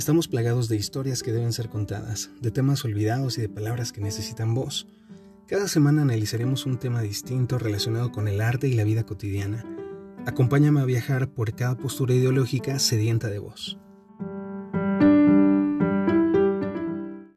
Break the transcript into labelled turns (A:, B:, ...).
A: Estamos plagados de historias que deben ser contadas, de temas olvidados y de palabras que necesitan voz. Cada semana analizaremos un tema distinto relacionado con el arte y la vida cotidiana. Acompáñame a viajar por cada postura ideológica sedienta de voz.